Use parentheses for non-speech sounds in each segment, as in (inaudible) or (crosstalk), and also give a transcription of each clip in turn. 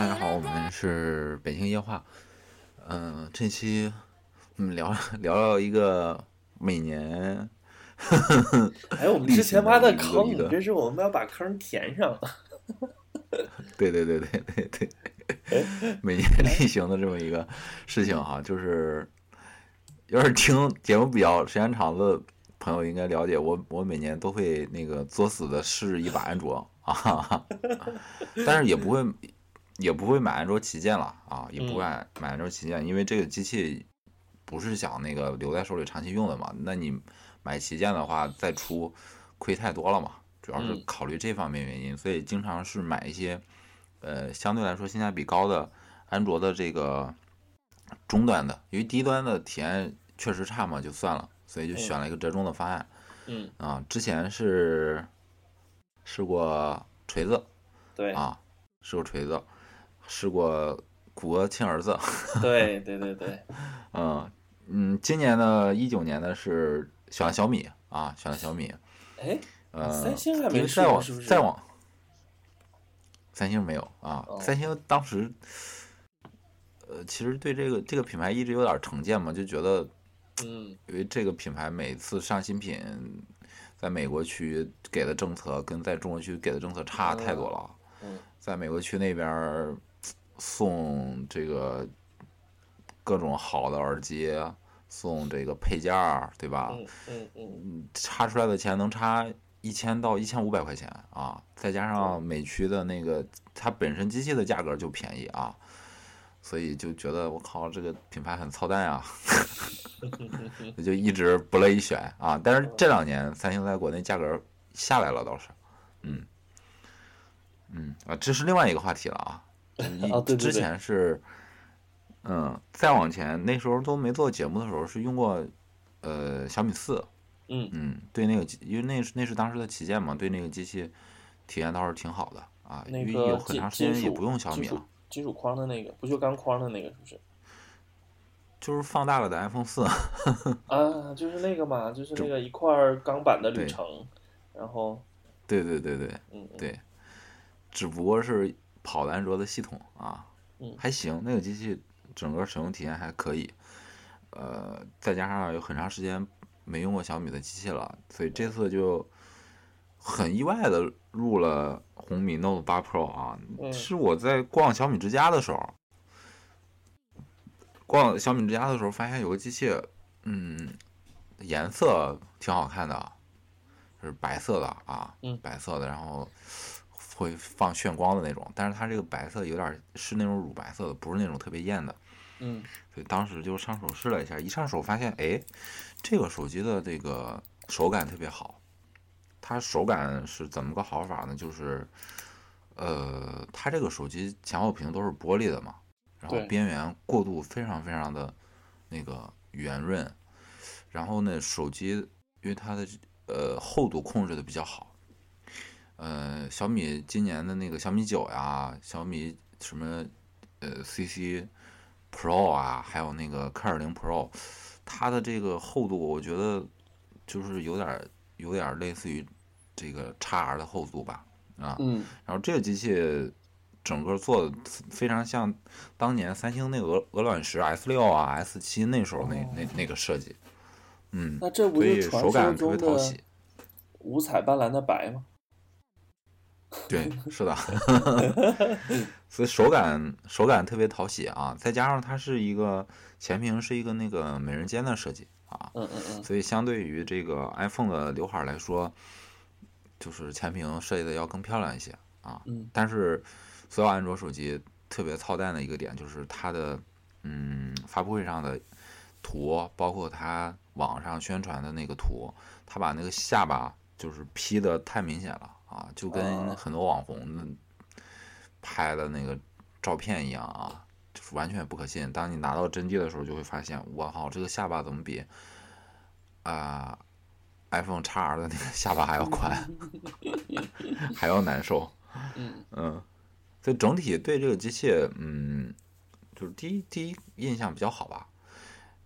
大家好，我们是北京夜话。嗯、这期我们聊 (laughs) 聊聊一个每年 (laughs) 哎，我们之前挖的坑一个，这是我们要把坑填上。对对对对对对，每年例行的这么一个事情哈，就是要是听节目比较时间长的朋友应该了解，我我每年都会那个作死的试一把安卓啊，但是也不会也不会买安卓旗舰了啊，也不会买买安卓旗舰，因为这个机器不是想那个留在手里长期用的嘛，那你买旗舰的话再出亏太多了嘛，主要是嗯。考虑这方面原因，所以经常是买一些呃相对来说性价比高的安卓的这个中端的，因为低端的体验确实差嘛，就算了，所以就选了一个折中的方案嗯，啊。之前是试过锤子对，啊，试过锤子，试过谷歌亲儿子，(laughs) 对对对对，(laughs) 嗯嗯，今年呢一九年呢是选了小米啊，选了小米，哎，呃，三星还因没为再往是不是？再往，三星没有啊，哦三星当时，呃，其实对这个这个品牌一直有点成见嘛，就觉得嗯因为这个品牌每次上新品，在美国区给的政策跟在中国区给的政策差太多了。嗯在美国区那边儿送这个各种好的耳机，送这个配件儿，对吧？嗯嗯嗯，差出来的钱能差一千到一千五百块钱啊，再加上美区的那个它本身机器的价格就便宜啊，所以就觉得我靠这个品牌很操蛋啊，我 (laughs) 就一直不乐意选啊。但是这两年三星在国内价格下来了倒是，嗯嗯啊，这是另外一个话题了啊。一哦对对对。之前是，嗯，再往前那时候都没做节目的时候是用过，呃，小米四，嗯。嗯，对那个，因为那是那是当时的旗舰嘛，对那个机器体验倒是挺好的啊，那因为有很长时间也不用小米了，金属框的那个，不锈钢框的那个是不是？就是放大了的 iPhone 四，(laughs) 啊，就是那个嘛，就是那个一块钢板的对铝成，然后对对对对对，只不过是跑的安卓的系统啊，嗯。还行，那个机器整个使用体验还可以，呃，再加上有很长时间没用过小米的机器了，所以这次就很意外的入了红米 Note 8 Pro 啊，嗯。是我在逛小米之家的时候，逛小米之家的时候发现有个机器，嗯，颜色挺好看的，是白色的啊，嗯。白色的，然后会放炫光的那种，但是它这个白色有点是那种乳白色的，不是那种特别艳的，嗯所以当时就上手试了一下，一上手发现，哎，这个手机的这个手感特别好。它手感是怎么个好法呢？就是，呃，它这个手机前后屏都是玻璃的嘛，然后边缘过渡非常非常的那个圆润，然后呢，手机因为它的呃厚度控制的比较好，呃，小米今年的那个小米九呀，小米什么呃 CC Pro 啊，还有那个 K 二零 Pro，它的这个厚度，我觉得就是有点儿有点儿类似于这个 x R 的厚度吧，啊，嗯然后这个机器整个做的非常像当年三星那个鹅鹅卵石 S 六啊 S 七那时候那那那个设计，嗯，那这不所以就传手感特说中的别讨喜。五彩斑斓的白吗？对，(laughs) 是的，(laughs) 所以手感手感特别讨喜啊，再加上它是一个前屏是一个那个美人尖的设计啊，嗯嗯嗯。所以相对于这个 iPhone 的刘海来说，就是前屏设计的要更漂亮一些啊。嗯。但是所有安卓手机特别操蛋的一个点就是它的嗯发布会上的图，包括它网上宣传的那个图，它把那个下巴就是 P 的太明显了啊，就跟哦很多网红的拍的那个照片一样啊，就是完全不可信。当你拿到真机的时候，就会发现，我靠，这个下巴怎么比啊、iPhone x R 的那个下巴还要宽，(laughs) 还要难受。(laughs) 嗯嗯，所以整体对这个机器，嗯，就是第一第一印象比较好吧。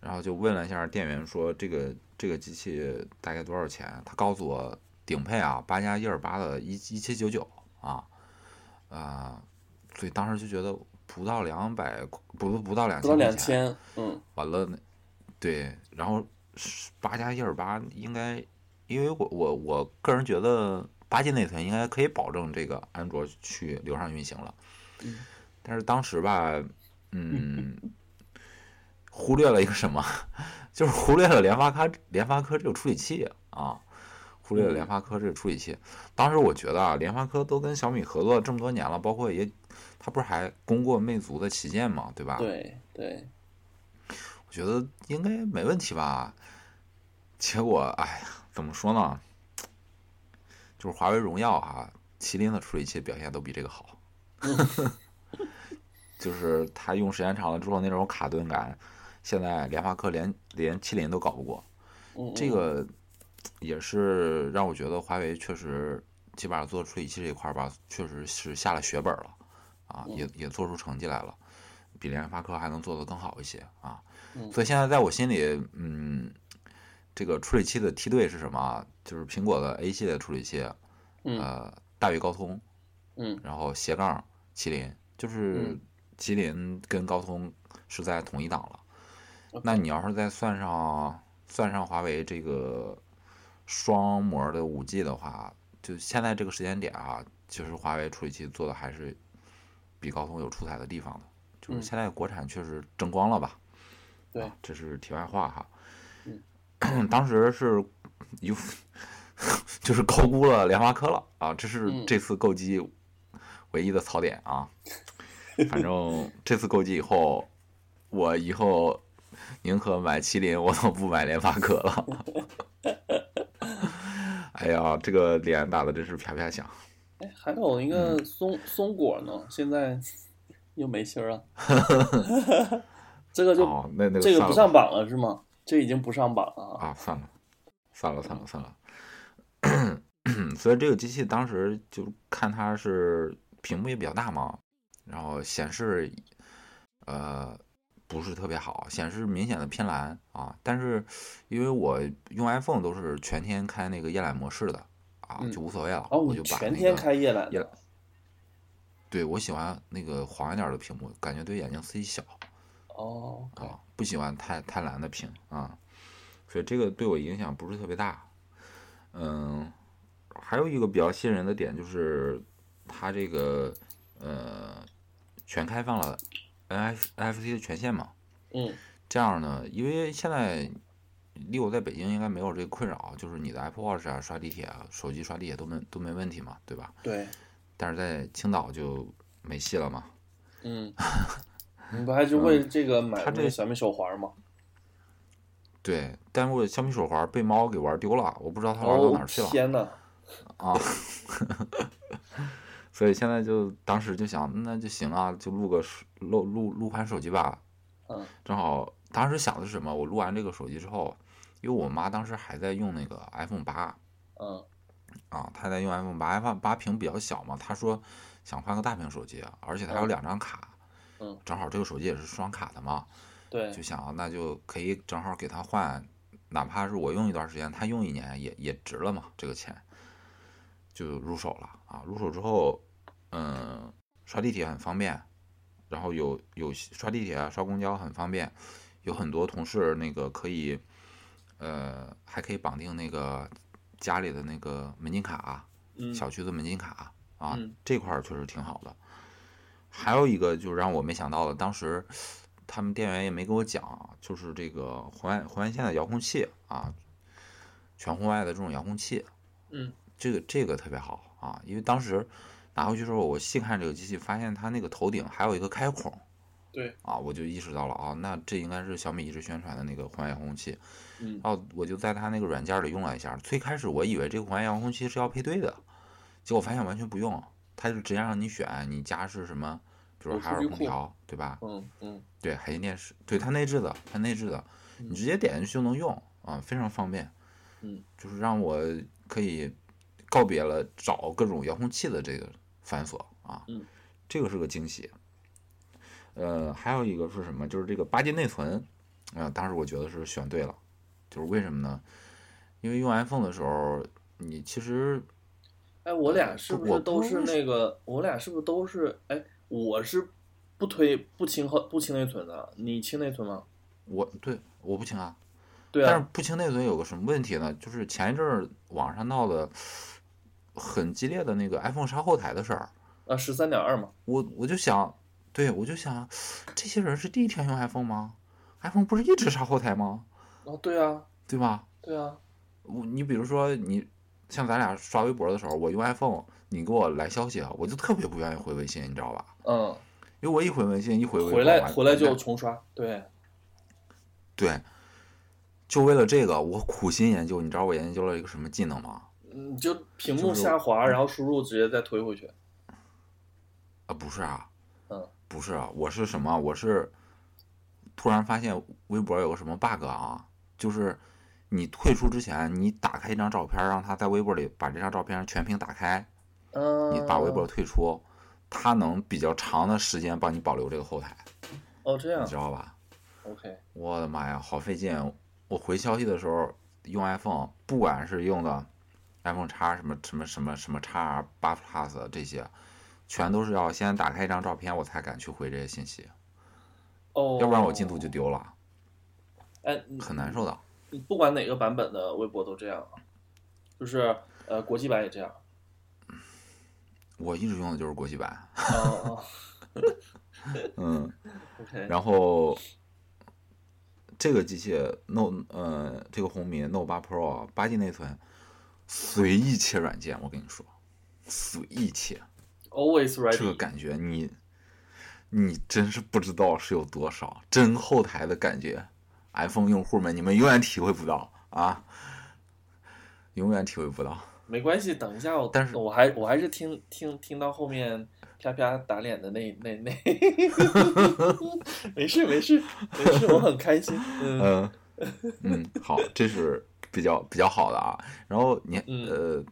然后就问了一下店员，说这个这个机器大概多少钱？他告诉我顶配啊，八加一二八的一一七九九啊，啊、所以当时就觉得不到两百，不不到两不到千，两千，嗯完了，对，然后是八加一二八应该，因为我我我个人觉得八 G 内存应该可以保证这个安卓去流畅运行了，嗯但是当时吧，嗯，(laughs) 忽略了一个什么，就是忽略了联发科联发科这个处理器啊，忽略了联发科这个处理器。当时我觉得啊，联发科都跟小米合作这么多年了，包括也，它不是还攻过魅族的旗舰嘛，对吧？对对，我觉得应该没问题吧。结果，哎呀，怎么说呢？就是华为荣耀啊，麒麟的处理器表现都比这个好。(laughs) 就是它用时间长了之后那种卡顿感，现在联发科连连麒麟都搞不过。嗯这个也是让我觉得华为确实基本上做处理器这一块儿吧，确实是下了血本了啊，也也做出成绩来了，比联发科还能做得更好一些啊。嗯所以现在在我心里，嗯，这个处理器的梯队是什么啊？就是苹果的 A 系列处理器，嗯呃，大于高通，嗯然后斜杠麒麟，就是嗯麒麟跟高通是在同一档了。那你要是再算上算上华为这个双模的五 G 的话，就现在这个时间点啊，其实华为处理器做的还是比高通有出彩的地方的。就是嗯现在国产确实争光了吧？对啊，这是题外话哈。嗯 (clears throat) 当时是有 (laughs) 就是高估了联发科了啊，这是嗯这次购机唯一的槽点啊。(laughs) 反正这次购机以后，我以后宁可买麒麟，我都不买联发科了。(laughs) 哎呀，这个脸打的真是啪啪响。哎，还有一个嗯松松果呢，现在又没芯儿了。(laughs) 这个就哦，那那个这个不上榜了是吗？这已经不上榜了啊。啊，算了，算了，算了，算了。(coughs) 所以这个机器当时就看它是屏幕也比较大嘛，然后显示呃不是特别好，显示明显的偏蓝啊。但是因为我用 iPhone 都是全天开那个夜览模式的啊，嗯就无所谓了，哦，我全就把那个天开夜览夜览。对我喜欢那个黄一点的屏幕，感觉对眼睛刺激小。哦不喜欢太太蓝的屏啊，所以这个对我影响不是特别大。嗯，还有一个比较吸引人的点就是它这个呃全开放了 NF NFC 的权限嘛，嗯这样呢，因为现在离我在北京应该没有这个困扰，就是你的 Apple Watch 啊、刷地铁啊、手机刷地铁都没都没问题嘛，对吧？对，但是在青岛就没戏了嘛。嗯，(laughs) 你不还是为这个买它这那个小米手环吗？对，但是我小米手环被猫给玩丢了，我不知道它玩到哪哦儿去了。天呐，啊 (laughs) (laughs) 所以现在就当时就想，那就行啊，就录个录录录款手机吧。嗯正好当时想的是什么？我录完这个手机之后，因为我妈当时还在用那个 iPhone 八嗯啊，她在用 iPhone 八，iPhone 八屏比较小嘛，她说想换个大屏手机，啊而且她有嗯两张卡，嗯，正好这个手机也是双卡的嘛，对就，想那就可以正好给她换，哪怕是我用一段时间，她用一年也也值了嘛，这个钱就入手了啊。入手之后，嗯，刷地铁很方便，然后有有刷地铁啊、刷公交很方便，有很多同事那个可以，呃，还可以绑定那个家里的那个门禁卡，嗯小区的门禁卡啊，嗯这块儿确实挺好的。还有一个就是让我没想到的，当时他们店员也没跟我讲，就是这个红外红外线的遥控器啊，全红外的这种遥控器，嗯这个这个特别好啊，因为当时拿回去之后，我细看这个机器，发现它那个头顶还有一个开孔对，啊，我就意识到了啊，那这应该是小米一直宣传的那个红外遥控器。嗯然后我就在它那个软件里用了一下，最开始我以为这个红外遥控器是要配对的，结果发现完全不用，它就直接让你选你家是什么，比如说海尔空调，对吧？嗯嗯对，海信电视，对它内置的，它内置的，你直接点进去就能用啊，非常方便。嗯，就是让我可以告别了找各种遥控器的这个繁琐啊。嗯，这个是个惊喜。呃，还有一个是什么？就是这个八 G 内存，啊、当时我觉得是选对了。就是为什么呢？因为用 iPhone 的时候，你其实哎，我俩是不是都是那个？我俩是不是都是？哎，我是不推不清和不清内存的，你清内存吗？我对我不清啊，对但是啊，不清内存有个什么问题呢？就是前一阵儿网上闹的很激烈的那个 iPhone 杀后台的事儿，啊十三点二嘛，我我就想，对我就想，这些人是第一天用 iPhone 吗？iPhone 不是一直杀后台吗？啊对啊对吧？对啊，我你比如说你像咱俩刷微博的时候，我用 iPhone，你给我来消息，我就特别不愿意回微信，你知道吧？嗯，因为我一回微信，一回微博回来回来就重刷，对，对，就为了这个，我苦心研究。你知道我研究了一个什么技能吗？嗯，就屏幕就是下滑，然后输入直接再推回去，啊，不是啊，嗯，不是啊，我是什么？我是突然发现微博有个什么 bug 啊，就是你退出之前，你打开一张照片，让他在微博里把这张照片全屏打开，嗯，你把微博退出，它能比较长的时间帮你保留这个后台，哦这样你知道吧？，OK，我的妈呀，好费劲！我回消息的时候用 iPhone，不管是用的 iPhone 叉什么什么什么什么叉八 Plus 这些，全都是要先打开一张照片，我才敢去回这些信息，哦，要不然我进度就丢了，哎，很难受的。不管哪个版本的微博都这样啊，就是呃国际版也这样，我一直用的就是国际版，哦。嗯，(laughs) 哦，OK，然后这个机器 Note 呃这个红米 Note 八 Pro 八 G 内存，随意切软件，我跟你说，随意切。always 这个 ready，感觉你，你真是不知道是有多少真后台的感觉。iPhone 用户们，你们永远体会不到啊，永远体会不到。没关系，等一下我，但是我还我还是听听听到后面啪啪打脸的那那那，(laughs) (laughs) 没事没事没事，我很开心，嗯嗯嗯，好，这是比较比较好的啊。然后你嗯呃，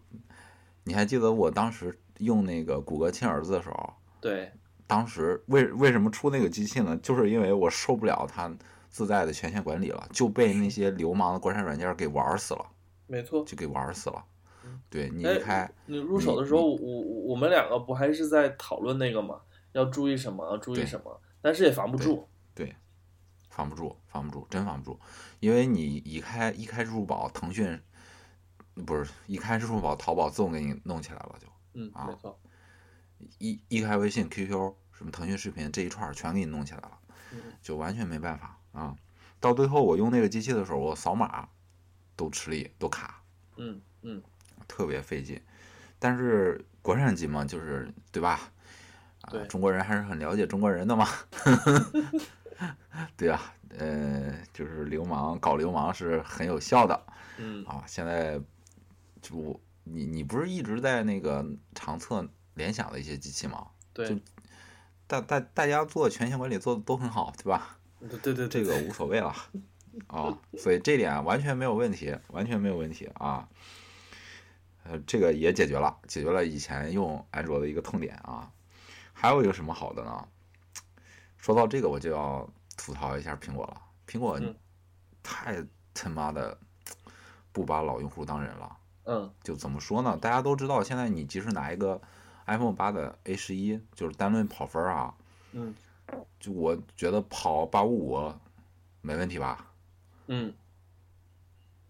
你还记得我当时用那个谷歌亲儿子的时候，对，当时为为什么出那个机器呢？就是因为我受不了它自带的权限管理了，就被那些流氓的国产软件给玩死了，没错。就给玩死了嗯。对你开。你入手的时候，我我我们两个不还是在讨论那个吗？要注意什么？要注意什么？但是也防不住。防不住，防不住，真防不住，因为你一开一开支付宝，腾讯不是一开支付宝，淘宝自动给你弄起来了就，嗯，啊没错。一一开微信、QQ 什么腾讯视频这一串全给你弄起来了，嗯就完全没办法啊。到最后我用那个机器的时候，我扫码都吃力，都卡，嗯嗯，特别费劲。但是国产机嘛，就是对吧？啊对，中国人还是很了解中国人的嘛。(laughs) (laughs) 对啊，呃，就是流氓搞流氓是很有效的嗯啊。现在就你你不是一直在那个长测联想的一些机器吗？对大大大家做权限管理做的都很好，对吧？对对对，这个无所谓了啊，所以这点完全没有问题，完全没有问题啊。呃，这个也解决了，解决了以前用安卓的一个痛点啊。还有一个什么好的呢？说到这个，我就要吐槽一下苹果了。苹果嗯太他妈的不把老用户当人了。嗯就怎么说呢？大家都知道，现在你即使拿一个 iPhone 八的 A 十一，就是单论跑分儿啊，嗯就我觉得跑八五五没问题吧？嗯，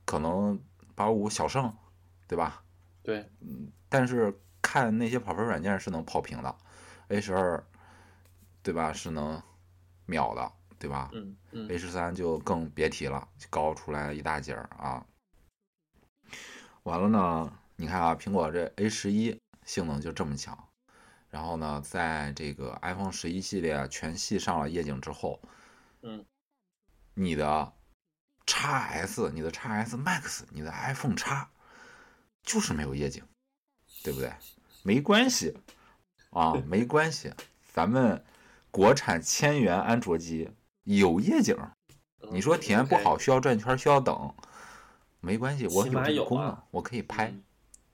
可能八五五小胜，对吧？对，但是看那些跑分软件是能跑平的，A 十二，对吧？是能秒的，对吧嗯嗯？A 十三就更别提了，高出来一大截儿啊。完了呢，你看啊，苹果这 A 十一性能就这么强，然后呢，在这个 iPhone 十一系列全系上了夜景之后，嗯，你的 x S、你的 x S Max、你的 iPhone X 就是没有夜景，对不对？没关系啊，没关系，咱们国产千元安卓机有夜景，你说体验不好，需要转圈，需要等，没关系，我有这个功能啊，我可以拍。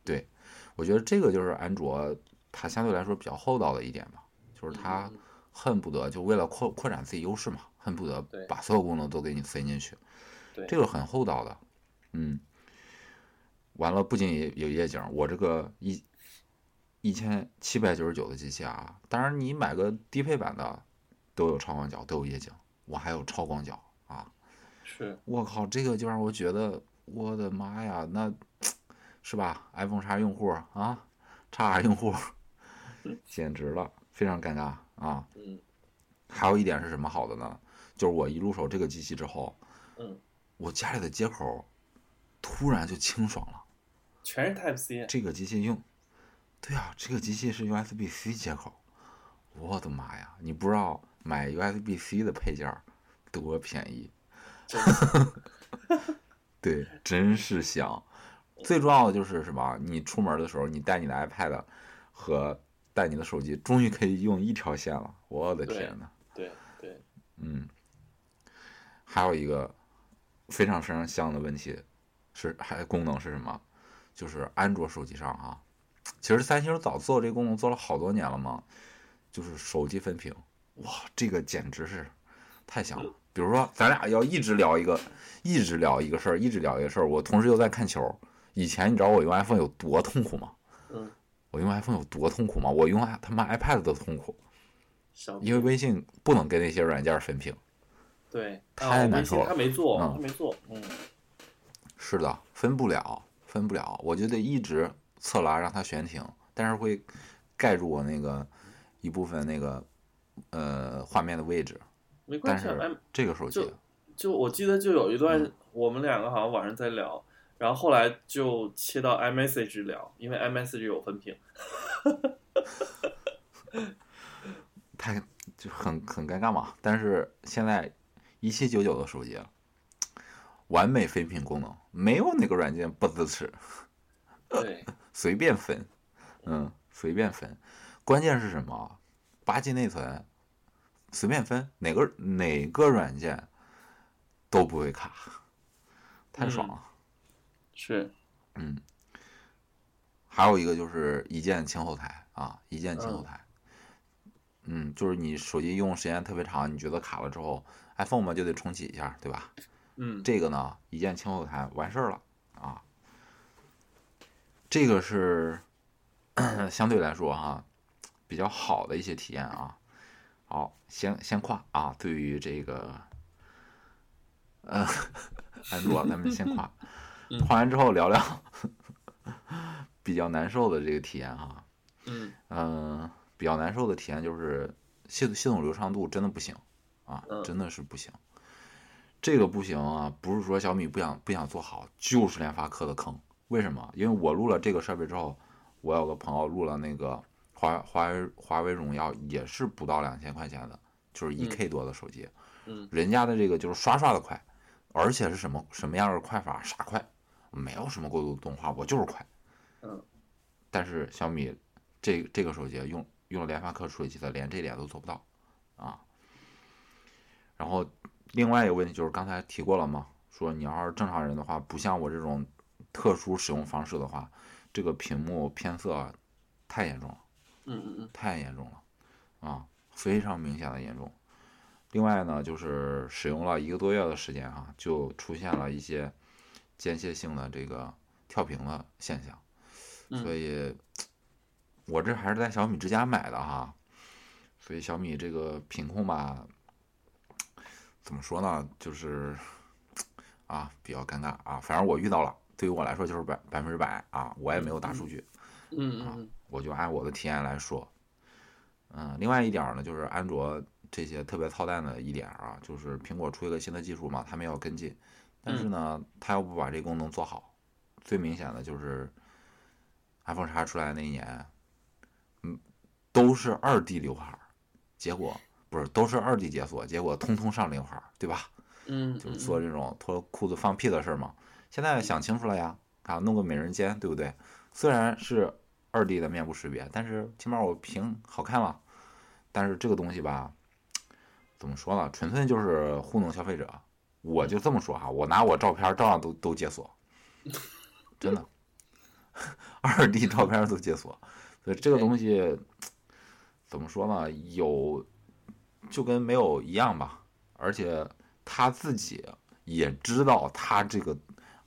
对我觉得这个就是安卓它相对来说比较厚道的一点吧，就是它嗯恨不得就为了扩扩展自己优势嘛，恨不得把所有功能都给你塞进去，这个很厚道的，嗯。完了，不仅有有夜景，我这个一一千七百九十九的机器啊，当然你买个低配版的都有超广角，都有夜景，我还有超广角啊。是，我靠，这个就让我觉得，我的妈呀，那是吧？iPhone 叉用户啊，叉用户，(laughs) 简直了，非常尴尬啊。嗯还有一点是什么好的呢？就是我一入手这个机器之后，嗯，我家里的接口突然就清爽了。全是 Type C，这个机器用，对啊，这个机器是 USB-C 接口，我的妈呀！你不知道买 USB-C 的配件多便宜，对，真是香。最重要的就是什么？你出门的时候，你带你的 iPad 和带你的手机，终于可以用一条线了。我的天呐！对对，嗯，还有一个非常非常香的问题是，还功能是什么？就是安卓手机上啊，其实三星早做这个功能做了好多年了嘛，就是手机分屏，哇，这个简直是太香了。比如说，咱俩要一直聊一个，一直聊一个事儿，一直聊一个事儿，我同时又在看球。以前你知道我用 iPhone 有多痛苦吗？嗯，我用 iPhone 有多痛苦吗？我用他妈 iPad 都痛苦，因为微信不能跟那些软件分屏。对，太难受了他没做，嗯他没做，嗯，是的，分不了，分不了，我就得一直侧拉让它悬停，但是会盖住我那个一部分那个呃画面的位置。但没关系这个手机就就我记得就有一段嗯我们两个好像晚上在聊，然后后来就切到 iMessage 聊，因为 iMessage 有分屏。(laughs) 太就很很尴尬嘛。但是现在一七九九的手机，完美分屏功能，没有哪个软件不支持，对，(laughs) 随便分，嗯，随便分。关键是什么？八 G 内存，随便分，哪个哪个软件都不会卡，太爽了。是，嗯，还有一个就是一键清后台啊，一键清后台。嗯，就是你手机用时间特别长，你觉得卡了之后，iPhone 嘛就得重启一下，对吧？嗯，这个呢，一键清后台完事儿了啊。这个是相对来说哈、比较好的一些体验啊。好，先先夸啊，对于这个呃安卓，咱们先夸，夸完之后聊聊比较难受的这个体验哈、嗯嗯、比较难受的体验就是系统系统流畅度真的不行啊，嗯真的是不行。这个不行啊，不是说小米不想不想做好，就是联发科的坑。为什么？因为我录了这个设备之后，我有个朋友录了那个华华为华为荣耀，也是不到两千块钱的，就是一嗯 K 多的手机，嗯人家的这个就是刷刷的快，而且是什么什么样的快法？傻快，没有什么过度动画，我就是快。嗯，但是小米这这个手机用用了联发科处理器的，连这点都做不到啊。然后另外一个问题就是刚才提过了嘛，说你要是正常人的话，不像我这种特殊使用方式的话，这个屏幕偏色太严重了。嗯嗯嗯，太严重了，啊，非常明显的严重。另外呢，就是使用了一个多月的时间啊，就出现了一些间歇性的这个跳屏的现象，嗯所以我这还是在小米之家买的哈，所以小米这个品控吧，怎么说呢，就是 (tsk) 啊比较尴尬啊，反正我遇到了，对于我来说就是百百分之百啊，我也没有大数据。嗯我就按我的体验来说。嗯，另外一点呢，就是安卓这些特别操蛋的一点啊，就是苹果出一个新的技术嘛，他们要跟进，但是呢，他要不把这功能做好，最明显的就是 iPhone 叉出来那一年，嗯，都是二 D 刘海儿，结果不是都是二 D 解锁，结果通通上刘海儿，对吧？嗯，就是做这种脱裤子放屁的事儿嘛。现在想清楚了呀，啊，弄个美人尖，对不对？虽然是二 D 的面部识别，但是起码我屏好看了。但是这个东西吧，怎么说呢？纯粹就是糊弄消费者。我就这么说哈，我拿我照片照样都都解锁，真的，二 D 照片都解锁。所以这个东西怎么说呢？有就跟没有一样吧。而且他自己也知道他这个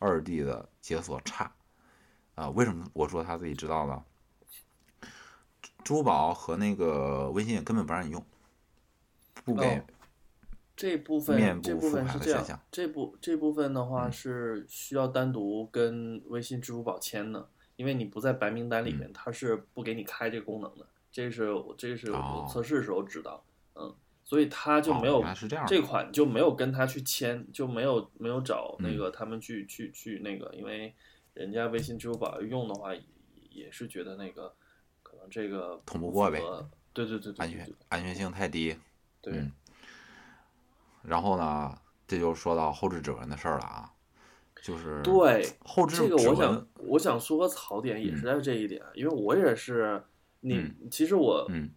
二 D 的解锁差啊、为什么我说他自己知道呢？支付宝和那个微信根本不让你用，不给哦这部分面这部分是这样款的选项，这部这部分的话嗯是需要单独跟微信、支付宝签的，因为你不在白名单里面，它是不给你开这个功能的。这是我这是哦我测试的时候知道，嗯，所以他就没哦有、这样这款就没有跟他去签，就没有没有找嗯那个他们去、去去那个，因为人家微信、支付宝用的话也也是觉得那个可能这个通不过呗对对对对安全安全性太低。对，嗯。然后呢，这就说到后置指纹的事儿了啊，就是对后置这个我想，我想说个槽点也是在这一点，因为我也是，你、嗯其实我，嗯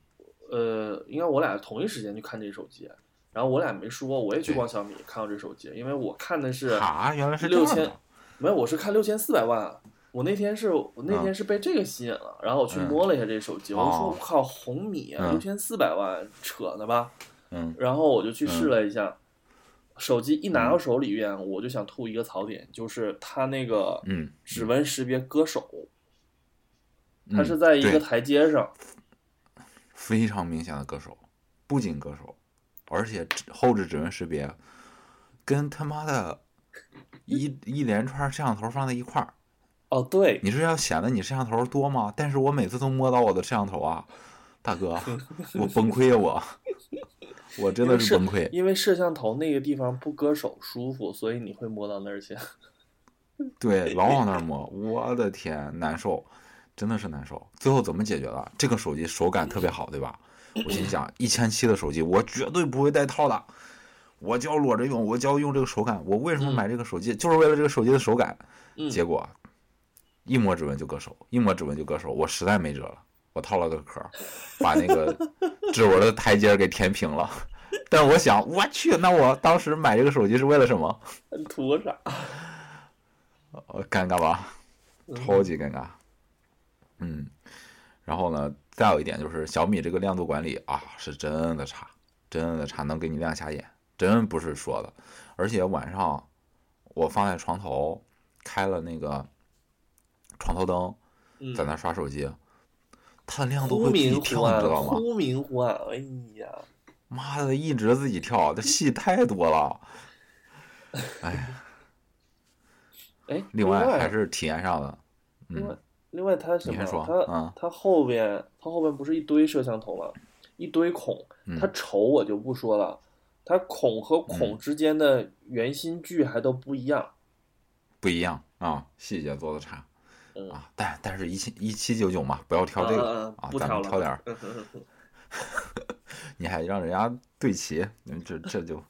呃，应该我俩同一时间去看这手机，然后我俩没说，我也去逛小米看到这手机，因为我看的是啊，原来是六千，没有，我是看六千四百万。我那天是我那天是被这个吸引了，然后我去嗯摸了一下这手机，我就说哦我靠，红米六千四百万，扯呢吧？嗯然后我就去试了一下，手机一嗯拿到手里边，我就想吐一个槽点，就是它那个嗯，指纹识别割手，它嗯是在一个台阶上，非常明显的割手，不仅割手，而且后置指纹识别跟他妈的 (laughs) 一一连串摄像头放在一块儿，哦，对，你是要显得你摄像头多吗？但是我每次都摸到我的摄像头啊，大哥，(laughs) 我崩溃啊我，(laughs) 我真的是崩溃。因为摄像头那个地方不割手舒服，所以你会摸到那儿去。对，老往那儿摸，我的天，难受，真的是难受。最后怎么解决的？这个手机手感特别好，对吧？我心想，一千七的手机，我绝对不会带套的，我就要裸着用，我就要用这个手感。我为什么买这个手机？就是为了这个手机的手感。嗯，结果一摸指纹就割手，一摸指纹就割手，我实在没辙了，我套了个壳儿，把那个指纹的台阶给填平了。(laughs) 但是我想，我去，那我当时买这个手机是为了什么？图个啥？(laughs) 呃，尴尬吧，超级尴尬。嗯，然后呢，再有一点就是小米这个亮度管理啊，是真的差，真的差，能给你亮瞎眼，真不是说的。而且晚上我放在床头，开了那个床头灯，嗯在那刷手机，它的亮度会自己跳，你暗知，道吗？忽明忽暗。哎呀，妈的，一直自己跳，这戏太多了。哎，(laughs) 哎，另外外还是体验上的，嗯，另外它什么？它嗯它后边它后边不是一堆摄像头吗？一堆孔，嗯它丑我就不说了，它孔和孔之间的圆心距还都不一样。不一样啊，细节做的差嗯，啊，但但是一七一七九九嘛，不要挑这个嗯啊，咱们挑点 (laughs) (laughs) 你还让人家对齐，嗯这这就，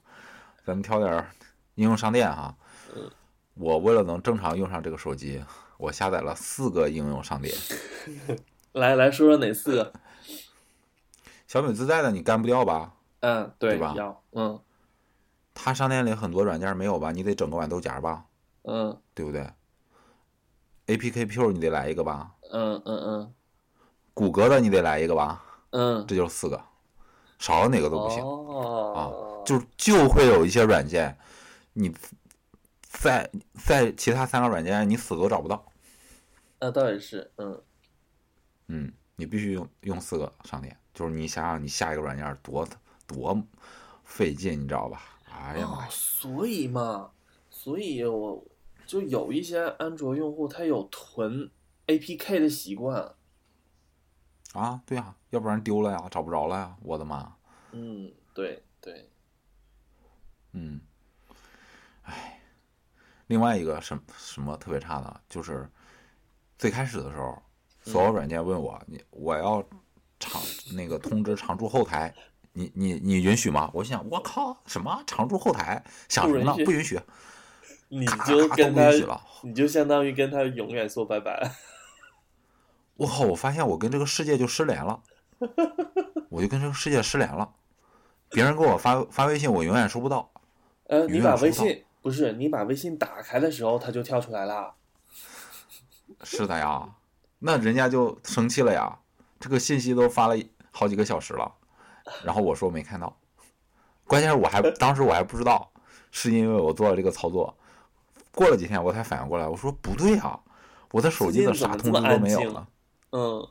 咱们挑点儿应用商店哈。嗯我为了能正常用上这个手机，我下载了四个应用商店。(laughs) 来来说说哪四个？(clears throat) 小米自带的你干不掉吧？嗯，对，对吧要，嗯它商店里很多软件没有吧？你得整个豌豆荚吧，嗯对不对？APK Pure 你得来一个吧？嗯嗯嗯谷歌的你得来一个吧？嗯，这就是四个，少了哪个都不行。哦，就就会有一些软件，你在在其他三个软件你死都找不到。那倒也是，嗯，嗯，你必须用用四个商店，就是你想想你下一个软件多多费劲，你知道吧？哎呀妈哦，，所以嘛，所以我就有一些安卓用户他有囤 APK 的习惯，啊，对呀、要不然丢了呀，找不着了呀，我的妈！嗯，对对，嗯，哎，另外一个什什么特别差的，就是最开始的时候，所有软件问我，你我要常那个通知常驻后台，你你你允许吗？我想，我靠，什么常驻后台？想什么呢？不允许你就跟他都不允许，了。你就相当于跟他永远说拜拜，(laughs) 我靠！我发现我跟这个世界就失联了，(laughs) 我就跟这个世界失联了。别人给我发发微信，我永远收不到。呃，你把微信不是你把微信打开的时候，它就跳出来了。是的呀，那人家就生气了呀。这个信息都发了好几个小时了，然后我说没看到，关键是我还当时我还不知道，是因为我做了这个操作，过了几天我才反应过来，我说不对啊，我的手机的啥通知都没有了。嗯，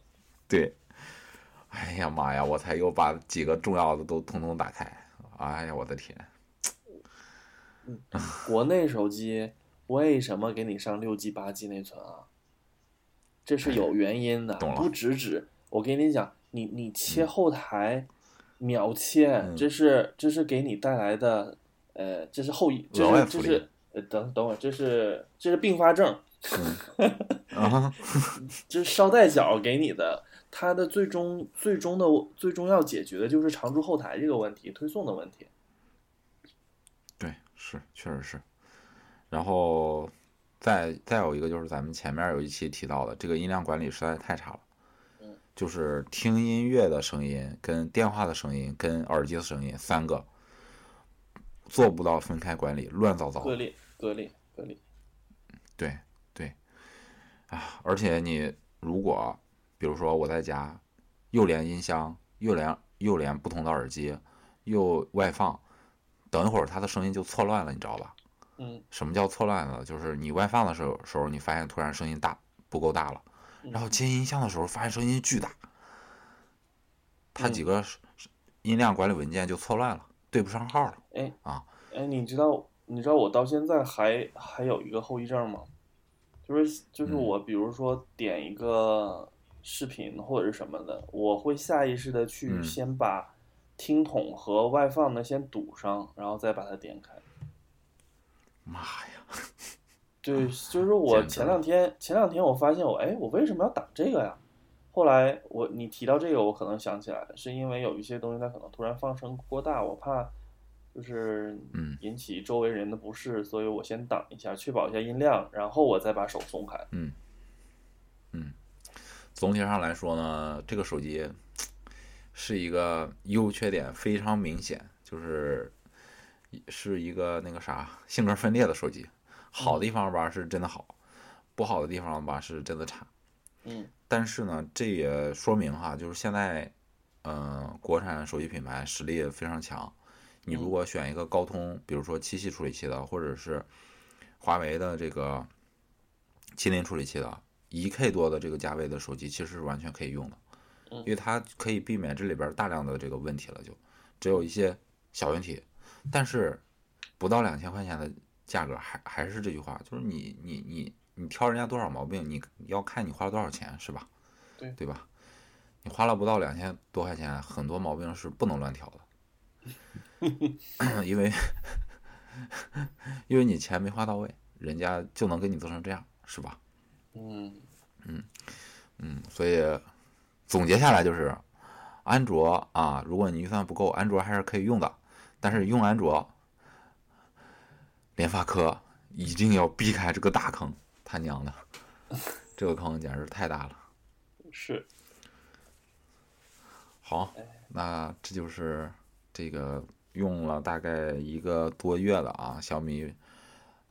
对，哎呀妈呀！我才又把几个重要的都通通打开。哎呀，我的天！国内手机为什么给你上六 G、八 G 内存啊？这是有原因的，不只指我跟你讲，你你切后台秒切，嗯这是这是给你带来的，呃，这是后遗，这是这是呃等等会儿，这是这是并发症，(laughs) 啊，(laughs) 这是捎带脚给你的。它的最终最终的最终要解决的就是常驻后台这个问题，推送的问题。对，是，确实是。然后再再有一个就是咱们前面有一期提到的，这个音量管理实在太差了。嗯就是听音乐的声音、跟电话的声音、跟耳机的声音三个做不到分开管理，乱糟糟的。割裂，割裂，割裂。对对，啊，而且你如果比如说我在家又连音箱，又连又连不同的耳机，又外放，等一会儿它的声音就错乱了，你知道吧？嗯什么叫错乱呢？就是你外放的时候，时候你发现突然声音大不够大了，然后接音箱的时候发现声音巨大，它几个音量管理文件就错乱了，对不上号了。哎啊，哎，你知道你知道我到现在还还有一个后遗症吗？就是就是嗯我比如说点一个视频或者是什么的，我会下意识的去嗯先把听筒和外放的先堵上，然后再把它点开。妈呀！对，就是我前两天前两天我发现我哎，我为什么要挡这个呀？后来我你提到这个，我可能想起来了，是因为有一些东西它可能突然放声过大，我怕就是嗯引起周围人的不适，所以我先挡一下，确保一下音量，然后我再把手松开。嗯嗯总体上来说呢，这个手机是一个优缺点非常明显，就是是一个那个啥性格分裂的手机。好的地方吧是真的好，不好的地方吧是真的差。嗯但是呢，这也说明哈，就是现在，嗯、国产手机品牌实力非常强。你如果选一个高通，比如说七系处理器的，或者是华为的这个麒麟处理器的，一 K 多的这个价位的手机，其实是完全可以用的，嗯因为它可以避免这里边大量的这个问题了，就只有一些小问题，但是不到两千块钱的价格，还还是这句话，就是你你你你挑人家多少毛病，你要看你花了多少钱，是吧？对对吧？你花了不到两千多块钱，很多毛病是不能乱挑的，(coughs) 因为因为你钱没花到位，人家就能给你做成这样，是吧？嗯嗯，所以总结下来就是，安卓啊，如果你预算不够，安卓还是可以用的，但是用安卓，联发科一定要避开这个大坑，他娘的，这个坑简直太大了。(laughs) 是好，那这就是这个用了大概一个多月了啊，小米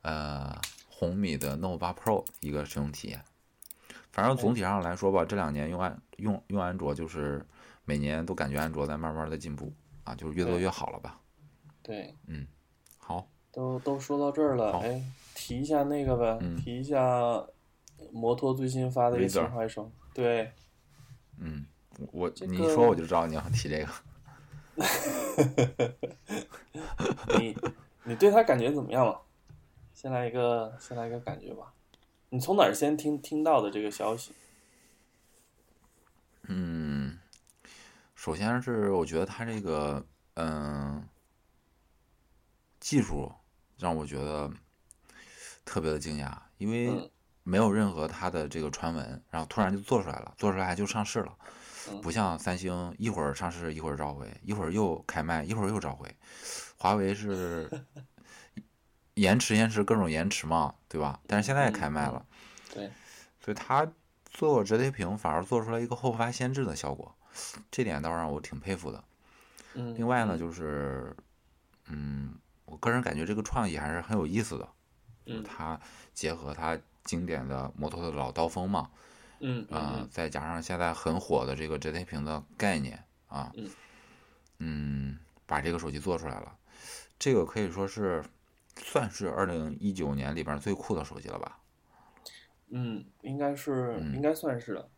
呃红米的 Note 8 Pro 一个使用体验。反正总体上来说吧，这两年用安用用安卓就是每年都感觉安卓在慢慢的进步啊，就是越做越好了吧。对，嗯好，都都说到这儿了，好哎，提一下那个呗，嗯提一下摩托最新发的一个情怀声，对，嗯，我你一这个说我就知道你要提这个。(laughs) 你你对他感觉怎么样了？先来一个，先来一个感觉吧。你从哪儿先听听到的这个消息？嗯，首先是我觉得他这个嗯、技术让我觉得特别的惊讶，因为嗯没有任何它的这个传闻，然后突然就做出来了，做出来就上市了，嗯不像三星一会儿上市一会儿召回，一会儿又开卖一会儿又召回，华为是 (laughs) 延迟延迟各种延迟嘛，对吧？但是现在也开卖了。对，所以它做折叠屏反而做出来一个后发先至的效果，这点倒让我挺佩服的。嗯，另外呢，就是，嗯，我个人感觉这个创意还是很有意思的，嗯。它结合它经典的摩托的老刀锋嘛，嗯啊、嗯。再加上现在很火的这个折叠屏的概念啊，嗯。嗯，把这个手机做出来了，这个可以说是算是二零一九年里边最酷的手机了吧？嗯，应该是嗯。应该算是的。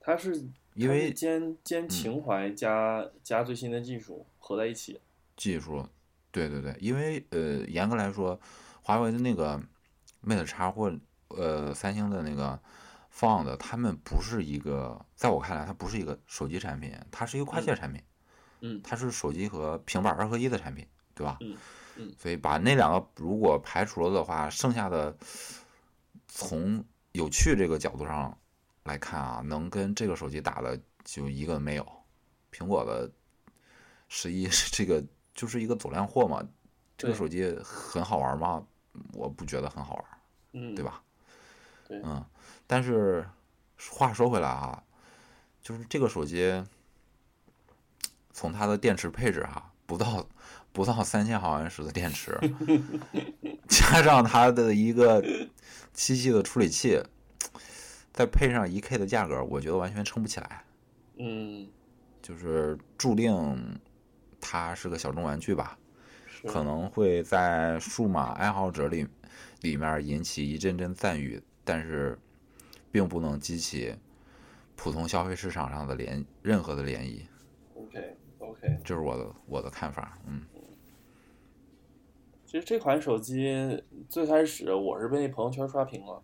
它是因为嗯兼兼情怀加、加最新的技术合在一起。技术，对对对，因为呃，严格来说，华为的那个 Mate 叉或呃三星的那个 Fold，他们不是一个，在我看来，它不是一个手机产品，它是一个跨界产品，嗯它是手机和平板二合一的产品，对吧？嗯嗯所以把那两个如果排除了的话，剩下的从有趣这个角度上来看啊，能跟这个手机打的就一个没有。苹果的十一 (laughs) 这个就是一个走量货嘛，这个手机很好玩吗？我不觉得很好玩，嗯，对？吧？对嗯，但是话说回来啊，就是这个手机从它的电池配置哈、不到不到三千毫安时的电池，(laughs) 加上它的一个七系的处理器，再配上一 K 的价格，我觉得完全撑不起来，嗯，就是注定它是个小众玩具吧。可能会在数码爱好者里里面引起一阵阵赞誉，但是并不能激起普通消费市场上的涟任何的涟漪，OK OK。这是我的我的看法。嗯其实这款手机最开始我是被朋友圈刷屏了，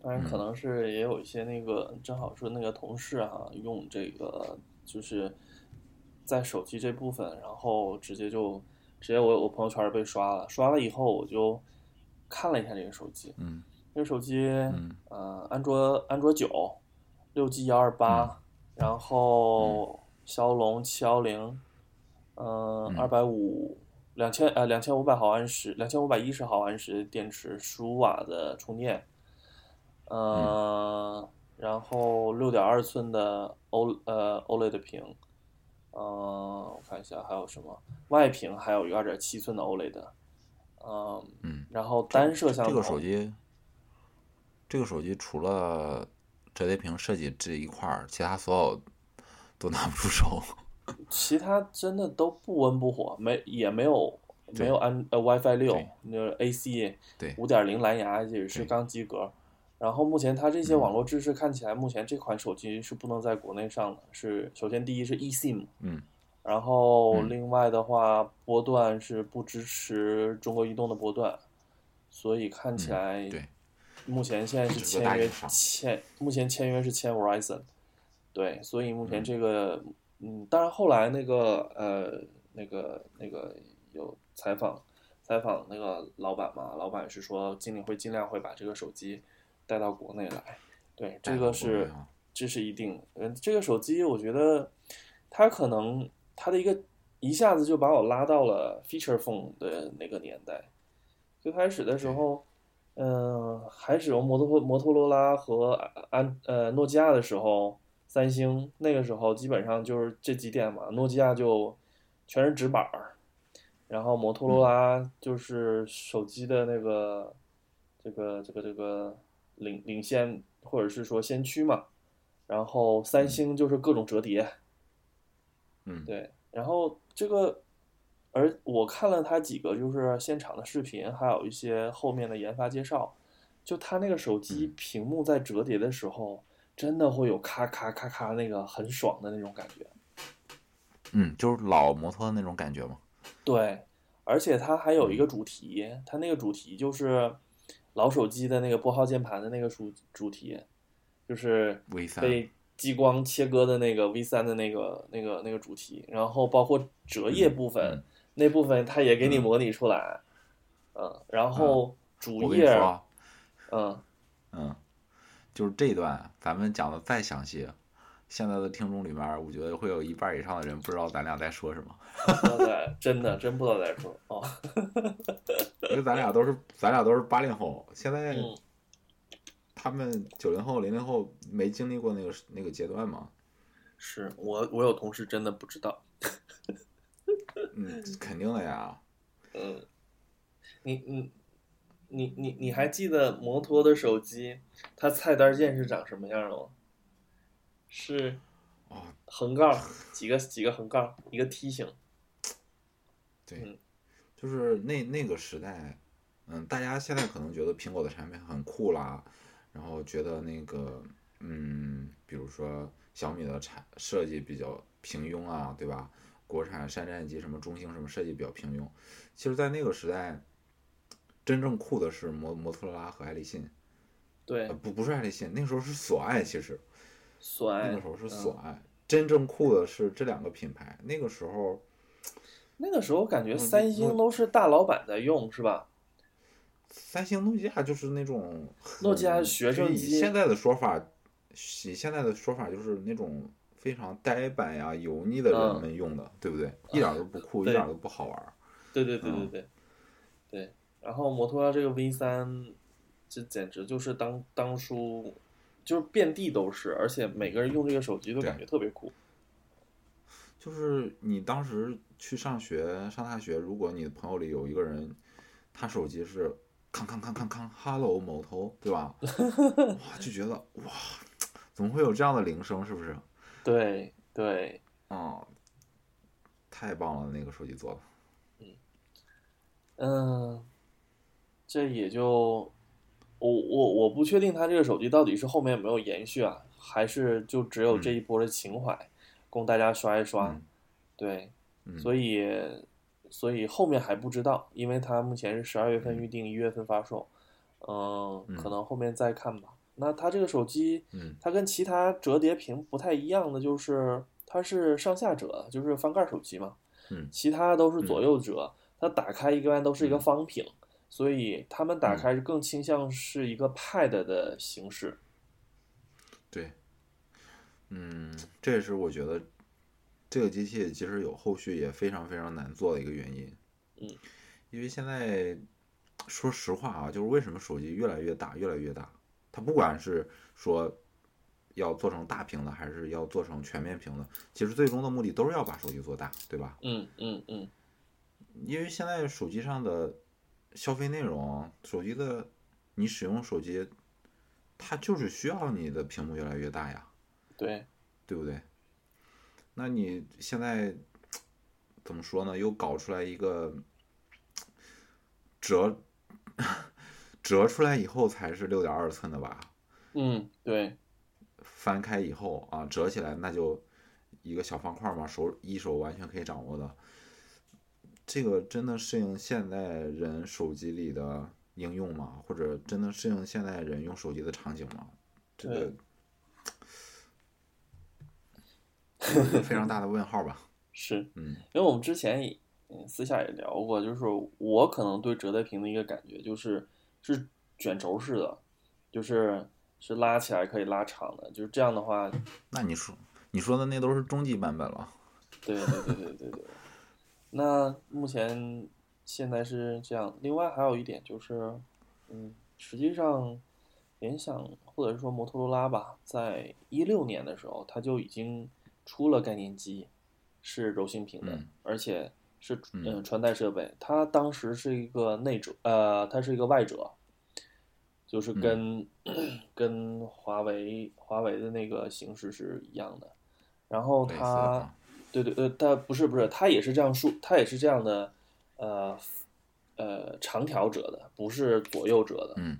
当然可能是也有一些那个正好说那个同事哈、用这个就是在手机这部分，然后直接就直接我我朋友圈被刷了，刷了以后我就看了一下这个手机，嗯。这个手机嗯呃安卓安卓九六 G 幺二八，然后骁龙七幺零，嗯，二百五两千呃两千五百毫安时，两千五百一十毫安时的电池，十五瓦的充电，呃，然后六点二寸的 O 呃 OLED 屏，嗯、我看一下还有什么外屏，还有一个二点七寸的 OLED，嗯、嗯，然后单摄像头这个手机，这个手机除了折叠屏设计这一块儿，其他所有都拿不出手。(laughs) 其他真的都不温不火，没也没有没有安呃 WiFi 六 AC 对五点零蓝牙也是刚及格。然后目前它这些嗯。网络支持看起来，目前这款手机是不能在国内上的。是首先第一是 eSIM，嗯。然后嗯。另外的话波段是不支持中国移动的波段，所以看起嗯来对，目前现在是签约签，目前签约是签 Verizon，对，所以目前嗯。这个，嗯，当然后来那个呃那个那个有采访采访那个老板嘛，老板是说经理会尽量会把这个手机带到国内来，对，这个是这是一定，嗯，这个手机我觉得它可能它的一个一下子就把我拉到了 feature phone 的那个年代，最开始的时候。嗯，还使用摩托摩托罗拉和安呃诺基亚的时候，三星那个时候基本上就是这几点嘛，诺基亚就全是直板儿，然后摩托罗拉就是手机的那个这个这个这个领领先或者是说先驱嘛，然后三星就是各种折叠，嗯，(laughs) 对，然后这个，而我看了他几个就是现场的视频，还有一些后面的研发介绍，就他那个手机嗯。屏幕在折叠的时候，真的会有咔咔咔咔那个很爽的那种感觉。嗯，就是老摩托的那种感觉嘛。对，而且它还有一嗯。个主题，它那个主题就是老手机的那个拨号键盘的那个主主题，就是被激光切割的那个 V 三的那个那个那个主题，然后包括折页部分、嗯。那部分，它也给你嗯。模拟出来，嗯，然后主页，嗯，嗯，就是这段咱们讲的再详细，现在的听众里面，我觉得会有一半以上的人不知道咱俩在说什么，(laughs) 不知道在真的真不知道在说哦，(laughs) 因为咱俩都是咱俩都是八零后，现在嗯。他们九零后、零零后没经历过那个那个阶段嘛，是我我有同事真的不知道，(laughs) 嗯，肯定的呀，嗯，你你你你你还记得摩托的手机它菜单键是长什么样的吗？是啊，横杠几个几个横杠一个梯形，对嗯，就是那那个时代，嗯，大家现在可能觉得苹果的产品很酷啦，然后觉得那个，嗯，比如说小米的产设计比较平庸啊，对吧？国产山寨机什么中兴什么设计比较平庸。其实，在那个时代，真正酷的是摩摩托罗拉和爱立信。对呃，，不不是爱立信，那个时候是索爱，其实那个时候是索嗯爱。真正酷的是这两个品牌。那个时候，那个时候感觉嗯三星都是大老板在用，是吧？三星、诺基亚就是那种诺基亚很学生机现在的说法，以现在的说法就是那种非常呆板呀、油腻的嗯人们用的，对不对？一点都不酷，(laughs) 一对点都不好玩儿。对对对对嗯对，对。然后摩托罗拉这个 V 三，这简直就是当当初就是遍地都是，而且每个人用这个手机都感觉特别酷。就是你当时去上学、上大学，如果你的朋友里有一个人，他手机是康康康康康，Hello 某头，对吧？(laughs) 哇，就觉得哇，怎么会有这样的铃声？是不是？对对，哦，太棒了，那个手机做的。嗯，这也就我我我不确定他这个手机到底是后面有没有延续啊，还是就只有这一波的情怀，供大家刷一刷。嗯。对，嗯。所以所以后面还不知道，因为它目前是十二月份嗯预定，一月份发售，嗯，嗯可能后面再看吧。那它这个手机，嗯。它跟其他折叠屏不太一样的就是它是上下折，就是翻盖手机嘛，嗯。其他都是左。右折，它打开一般都是一个嗯。方屏，所以他们打嗯开更倾向是一个 Pad 的形式。对，嗯，这也是我觉得这个机器其实有后续也非常非常难做的一个原因。嗯，因为现在说实话啊，就是为什么手机越来越大，越来越大，它不管是说要做成大屏的，还是要做成全面屏的，其实最终的目的都是要把手机做大，对吧？嗯嗯嗯，因为现在手机上的消费内容，手机的你使用手机，它就是需要你的屏幕越来越大呀。对，对不对？那你现在怎么说呢？又搞出来一个折折出来以后才是六点二寸的吧？嗯对，翻开以后啊，折起来那就一个小方块嘛，手一手完全可以掌握的。这个真的适应现代人手机里的应用吗？或者真的适应现代人用手机的场景吗？这个非常大的问号吧。(laughs) 是。嗯因为我们之前也嗯私下也聊过，就是我可能对折叠屏的一个感觉就是是卷轴式的，就是是拉起来可以拉长的，就是这样的话，那你说你说的那都是中级版本了。对对对对对对。那目前现在是这样，另外还有一点就是，嗯，实际上联想或者是说摩托罗拉吧，在一六年的时候，它就已经出了概念机，是柔性屏的，嗯而且是嗯嗯穿戴设备。它当时是一个内折，呃，它是一个外折，就是跟、(clears throat) 跟华为华为的那个形式是一样的。然后它啊，对对呃，它不是不是，它也是这样竖，它也是这样的，呃呃长条折的，不是左右折的，嗯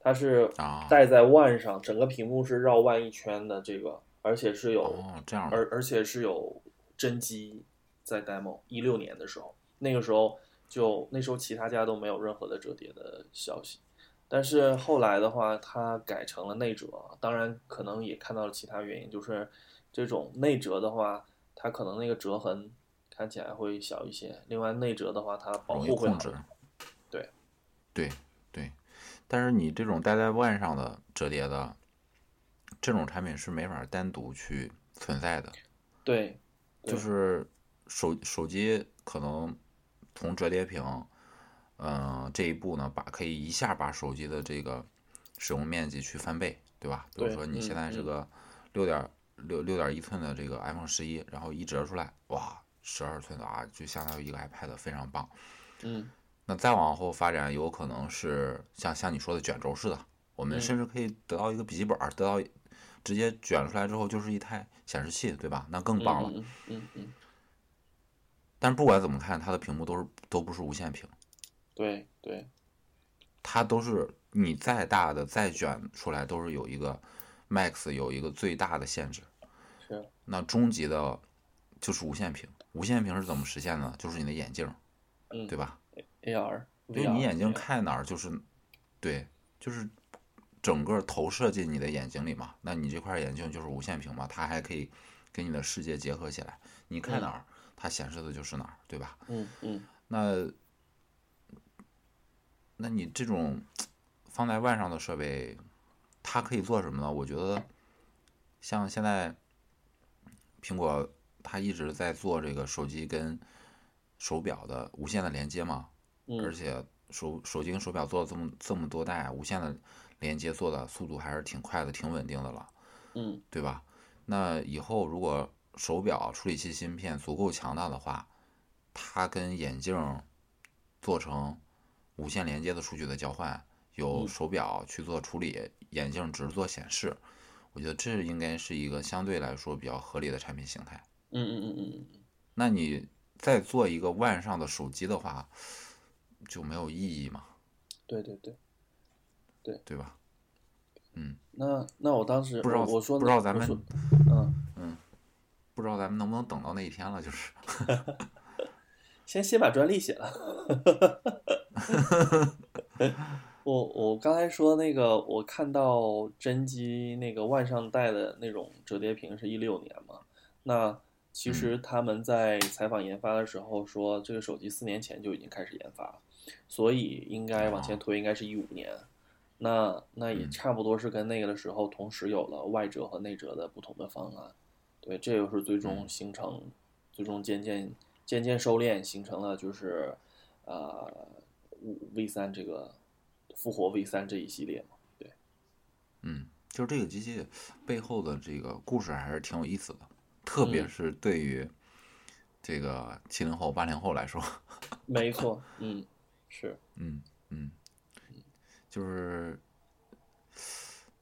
它是啊戴在腕上，整个屏幕是绕腕一圈的这个，而且是有，哦这样而而且是有真机在 demo，一六年的时候，那个时候就那时候其他家都没有任何的折叠的消息。但是后来的话，它改成了内折，当然可能也看到了其他原因，就是这种内折的话，它可能那个折痕看起来会小一些。另外内折的话，它保容易控制。对对对，但是你这种戴在腕上的折叠的这种产品是没法单独去存在的，对，就是手手机可能从折叠屏，嗯、这一步呢，把可以一下把手机的这个使用面积去翻倍，对吧？比如说你现在是个六点六六点一寸的这个 iPhone 十一，然后一折出来，哇，十二寸的啊，就相当于一个 iPad，非常棒。嗯那再往后发展，有可能是像像你说的卷轴式的，我们嗯甚至可以得到一个笔记本儿，得到直接卷出来之后就是一台显示器，对吧？那更嗯棒了。嗯嗯嗯，但不管怎么看，它的屏幕都是都不是无限屏，对对它都是你再大的再卷出来都是有一个 max 有一个最大的限制。是，那终极的就是无线屏。无线屏是怎么实现的呢？就是你的眼镜，嗯对吧？，AR，对你眼睛看哪儿就是，对，就是整个投射进你的眼睛里嘛。那你这块眼镜就是无线屏嘛，它还可以跟你的世界结合起来。你看哪儿，它显示的就是哪儿，对吧？嗯嗯那那你这种放在腕上的设备，它可以做什么呢？我觉得像现在苹果它一直在做这个手机跟手表的无线的连接嘛，而嗯且手手机跟手表做了这么这么多代，无线的连接做的速度还是挺快的，挺稳定的了。嗯对吧？那以后如果手表处理器芯片足够强大的话，它跟眼镜做成无线连接的数据的交换，由嗯手表去做处理，眼镜只是做显示。我觉得这应该是一个相对来说比较合理的产品形态。嗯嗯嗯嗯嗯，那你再做一个腕上的手机的话，就没有意义嘛，对对对，对对吧？嗯那那我当时不知道我我说不知道咱们嗯嗯，不知道咱们能不能等到那一天了，就是。(laughs) 先先把专利写了。(laughs) 我我刚才说那个，我看到真机那个腕上戴的那种折叠屏是一六年嘛，那其实他们在采访研发的时候说，这个手机四年前就已经开始研发，所以应该往前推应该是一五年。那那也嗯。差不多是跟那个的时候同时有了外折和内折的不同的方案，对，这就是最终嗯。形成，最终渐渐渐渐收敛，形成了就是，呃，V 三这个复活 V 三这一系列嘛，对，嗯，就是这个机器背后的这个故事还是挺有意思的，特别嗯是对于这个七零后、八零后来说，(laughs) 没错，嗯，是，嗯嗯，就是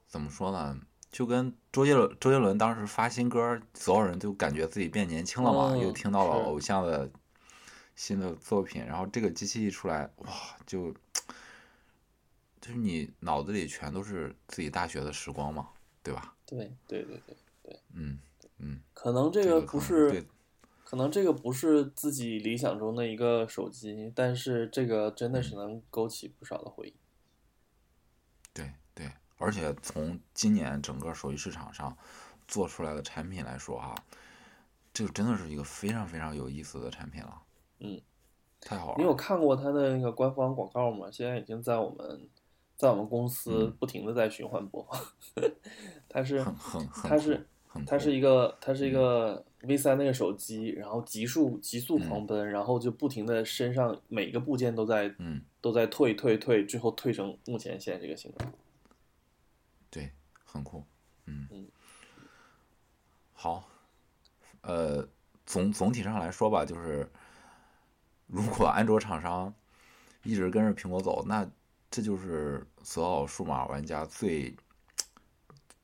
怎么说呢？就跟周杰伦，周杰伦当时发新歌，所有人就感觉自己变年轻了嘛，又嗯听到了偶像的新的作品，然后这个机器一出来，哇，就就是你脑子里全都是自己大学的时光嘛，对吧？对对对对对，嗯嗯，可能这这个不是对，可能这个不是自己理想中的一个手机，但是这个真的是能勾起不少的回忆。对对，而且从今年整个手机市场上做出来的产品来说啊、这个真的是一个非常非常有意思的产品了。嗯，太好了你有。看过它的那个官方广告吗？现在已经在我们在我们公司嗯不停的在循环播放。它是它是很它是一个它是一个 V 三那个手机，然后极速极速嗯狂奔，然后就不停的身上每个部件都在嗯，都在退退退，最后退成目前现在这个形状。对，很酷。嗯嗯好，呃，总总体上来说吧，就是如果安卓厂商一直跟着苹果走，那这就是所有数码玩家最，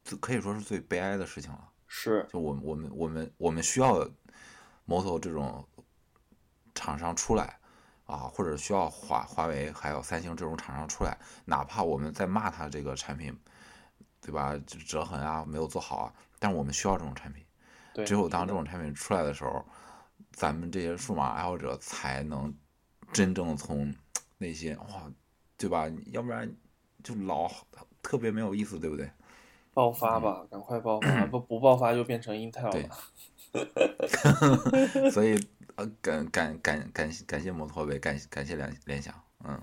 最可以说是最悲哀的事情了。是，就我们我们我们我们需要 Moto 这种厂商出来啊，或者需要华华为还有三星这种厂商出来，哪怕我们在骂它这个产品，对吧？就折痕啊没有做好啊，但是我们需要这种产品。对，只有当这种产品出来的时候，咱们这些数码爱好者才能真正从内心哇，对吧？要不然就老特别没有意思，对不对？爆发吧，赶快爆发，(clears throat) 不不爆发就变成 Intel 了。(laughs) 所以 (laughs) 呃，感感感感谢感谢摩托呗，感感谢联联想，嗯。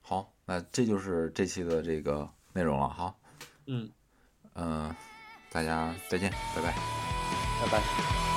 好，那这就是这期的这个内容了哈，嗯，嗯、大家再见，拜拜。拜拜。